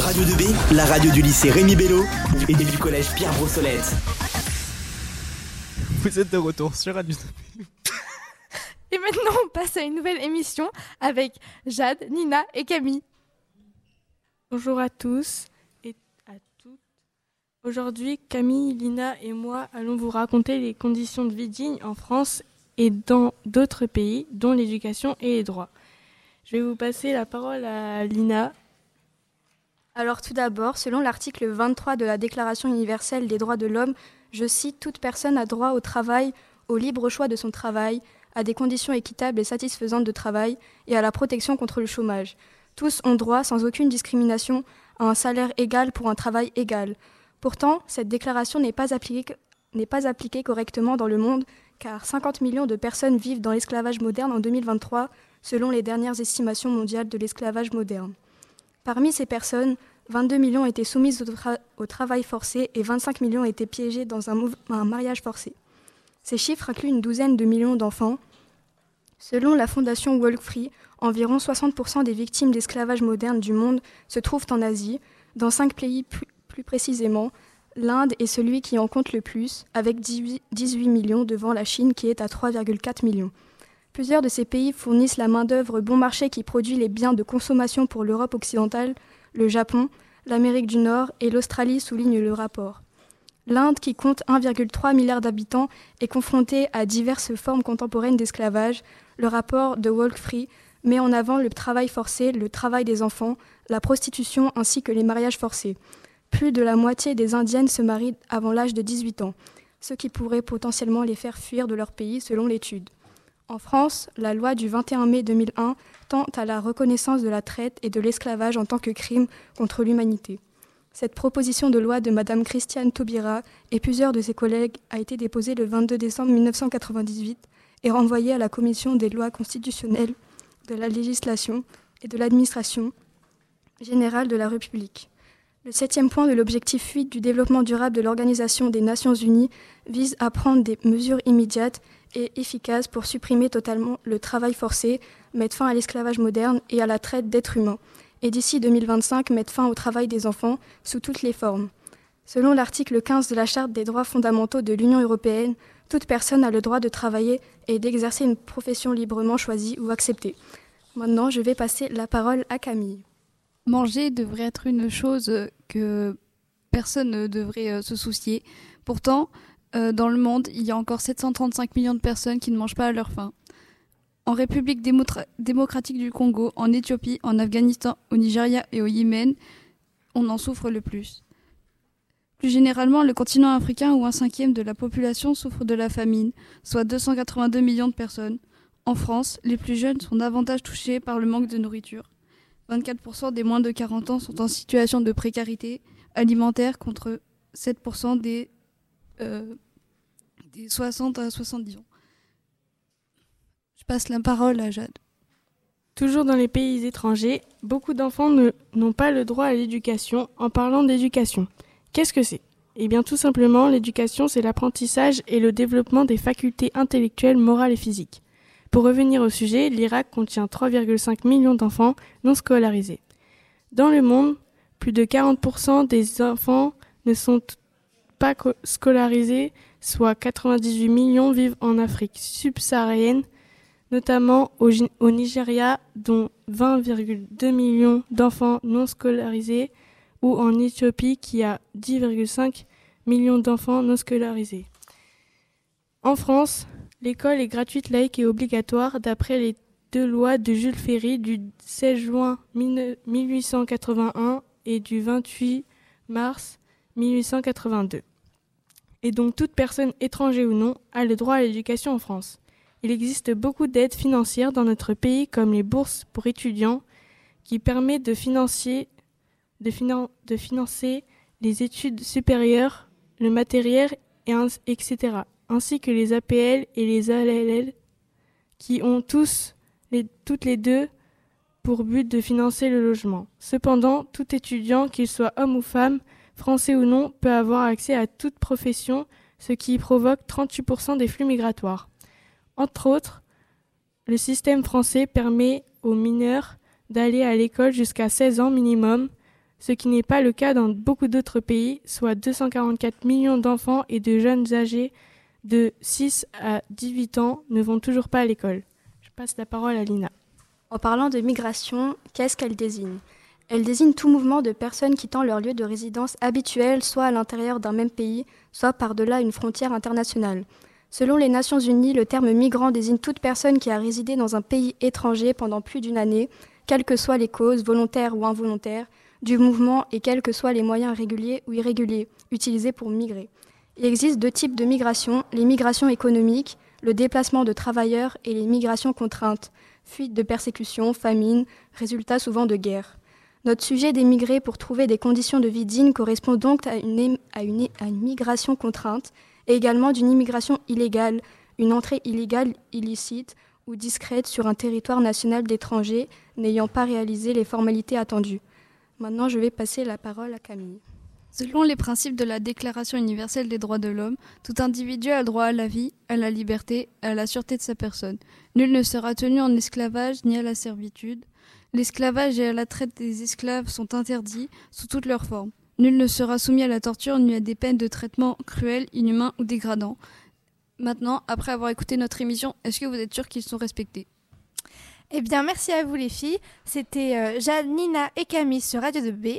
Radio 2B, la radio du lycée Rémi Bello et du collège Pierre Brossolette. Vous êtes de retour sur Radio 2B. Et maintenant, on passe à une nouvelle émission avec Jade, Nina et Camille. Bonjour à tous et à toutes. Aujourd'hui, Camille, Lina et moi allons vous raconter les conditions de vie dignes en France et dans d'autres pays, dont l'éducation et les droits. Je vais vous passer la parole à Lina. Alors tout d'abord, selon l'article 23 de la Déclaration universelle des droits de l'homme, je cite, Toute personne a droit au travail, au libre choix de son travail, à des conditions équitables et satisfaisantes de travail et à la protection contre le chômage. Tous ont droit, sans aucune discrimination, à un salaire égal pour un travail égal. Pourtant, cette déclaration n'est pas appliquée, pas appliquée correctement dans le monde, car 50 millions de personnes vivent dans l'esclavage moderne en 2023, selon les dernières estimations mondiales de l'esclavage moderne. Parmi ces personnes, 22 millions étaient soumises au, tra- au travail forcé et 25 millions étaient piégés dans un, mariage forcé. Ces chiffres incluent une douzaine de millions d'enfants. Selon la fondation Walk Free, environ 60% des victimes d'esclavage moderne du monde se trouvent en Asie, dans cinq pays plus, précisément. L'Inde est celui qui en compte le plus, avec 18, 18 millions devant la Chine qui est à 3,4 millions. Plusieurs de ces pays fournissent la main-d'œuvre bon marché qui produit les biens de consommation pour l'Europe occidentale, le Japon, l'Amérique du Nord et l'Australie soulignent le rapport. L'Inde, qui compte 1,3 milliard d'habitants, est confrontée à diverses formes contemporaines d'esclavage. Le rapport de Walk Free met en avant le travail forcé, le travail des enfants, la prostitution ainsi que les mariages forcés. Plus de la moitié des Indiennes se marient avant l'âge de 18 ans, ce qui pourrait potentiellement les faire fuir de leur pays selon l'étude. En France, la loi du 21 mai 2001 tend à la reconnaissance de la traite et de l'esclavage en tant que crime contre l'humanité. Cette proposition de loi de Mme Christiane Taubira et plusieurs de ses collègues a été déposée le 22 décembre 1998 et renvoyée à la Commission des lois constitutionnelles, de la législation et de l'administration générale de la République. Le septième point de l'objectif 8 du développement durable de l'Organisation des Nations Unies vise à prendre des mesures immédiates et efficaces pour supprimer totalement le travail forcé, mettre fin à l'esclavage moderne et à la traite d'êtres humains, et d'ici 2025 mettre fin au travail des enfants sous toutes les formes. Selon l'article 15 de la Charte des droits fondamentaux de l'Union européenne, toute personne a le droit de travailler et d'exercer une profession librement choisie ou acceptée. Maintenant, je vais passer la parole à Camille. Manger devrait être une chose que personne ne devrait euh, se soucier. Pourtant, euh, dans le monde, il y a encore 735 millions de personnes qui ne mangent pas à leur faim. En République démocratique du Congo, en Éthiopie, en Afghanistan, au Nigeria et au Yémen, on en souffre le plus. Plus généralement, le continent africain où un cinquième de la population souffre de la famine, soit 282 millions de personnes. En France, les plus jeunes sont davantage touchés par le manque de nourriture. 24% des moins de 40 ans sont en situation de précarité alimentaire contre 7% des, euh, des 60 à 70 ans. Je passe la parole à Jade. Toujours dans les pays étrangers, beaucoup d'enfants n'ont pas le droit à l'éducation en parlant d'éducation. Qu'est-ce que c'est? Eh bien tout simplement, l'éducation c'est l'apprentissage et le développement des facultés intellectuelles, morales et physiques. Pour revenir au sujet, l'Irak contient 3,5 millions d'enfants non scolarisés. Dans le monde, plus de 40% des enfants ne sont pas co- scolarisés, soit 98 millions vivent en Afrique subsaharienne, notamment au, Nigeria, dont 20,2 millions d'enfants non scolarisés, ou en Éthiopie, qui a 10,5 millions d'enfants non scolarisés. En France, l'école est gratuite, laïque et obligatoire d'après les deux lois de Jules Ferry du 16 juin 19- 1881 et du 28 mars 1882. Et donc toute personne étrangère ou non a le droit à l'éducation en France. Il existe beaucoup d'aides financières dans notre pays comme les bourses pour étudiants qui permettent de financer, les études supérieures, le matériel, etc. Ainsi que les APL et les ALL qui ont toutes les deux pour but de financer le logement. Cependant, tout étudiant, qu'il soit homme ou femme, français ou non, peut avoir accès à toute profession, ce qui provoque 38% des flux migratoires. Entre autres, le système français permet aux mineurs d'aller à l'école jusqu'à 16 ans minimum, ce qui n'est pas le cas dans beaucoup d'autres pays, soit 244 millions d'enfants et de jeunes âgés de 6 à 18 ans ne vont toujours pas à l'école. Je passe la parole à Lina. En parlant de migration, qu'est-ce qu'elle désigne? Elle désigne tout mouvement de personnes quittant leur lieu de résidence habituel, soit à l'intérieur d'un même pays, soit par-delà une frontière internationale. Selon les Nations Unies, le terme migrant désigne toute personne qui a résidé dans un pays étranger pendant plus d'une année, quelles que soient les causes, volontaires ou involontaires, du mouvement et quels que soient les moyens réguliers ou irréguliers utilisés pour migrer. Il existe deux types de migration, les migrations économiques, le déplacement de travailleurs et les migrations contraintes, fuite de persécutions, famine, résultat souvent de guerre. Notre sujet d'émigrer pour trouver des conditions de vie dignes correspond donc à une, migration contrainte et également d'une immigration illégale, une entrée illégale illicite ou discrète sur un territoire national d'étrangers n'ayant pas réalisé les formalités attendues. Maintenant, je vais passer la parole à Camille. Selon les principes de la Déclaration universelle des droits de l'homme, tout individu a droit à la vie, à la liberté, à la sûreté de sa personne. Nul ne sera tenu en esclavage ni à la servitude. L'esclavage et la traite des esclaves sont interdits sous toutes leurs formes. Nul ne sera soumis à la torture ni à des peines de traitement cruels, inhumains ou dégradants. Maintenant, après avoir écouté notre émission, est-ce que vous êtes sûr qu'ils sont respectés? Eh bien, merci à vous les filles. C'était euh, Jade, Nina et Camille sur Radio 2B.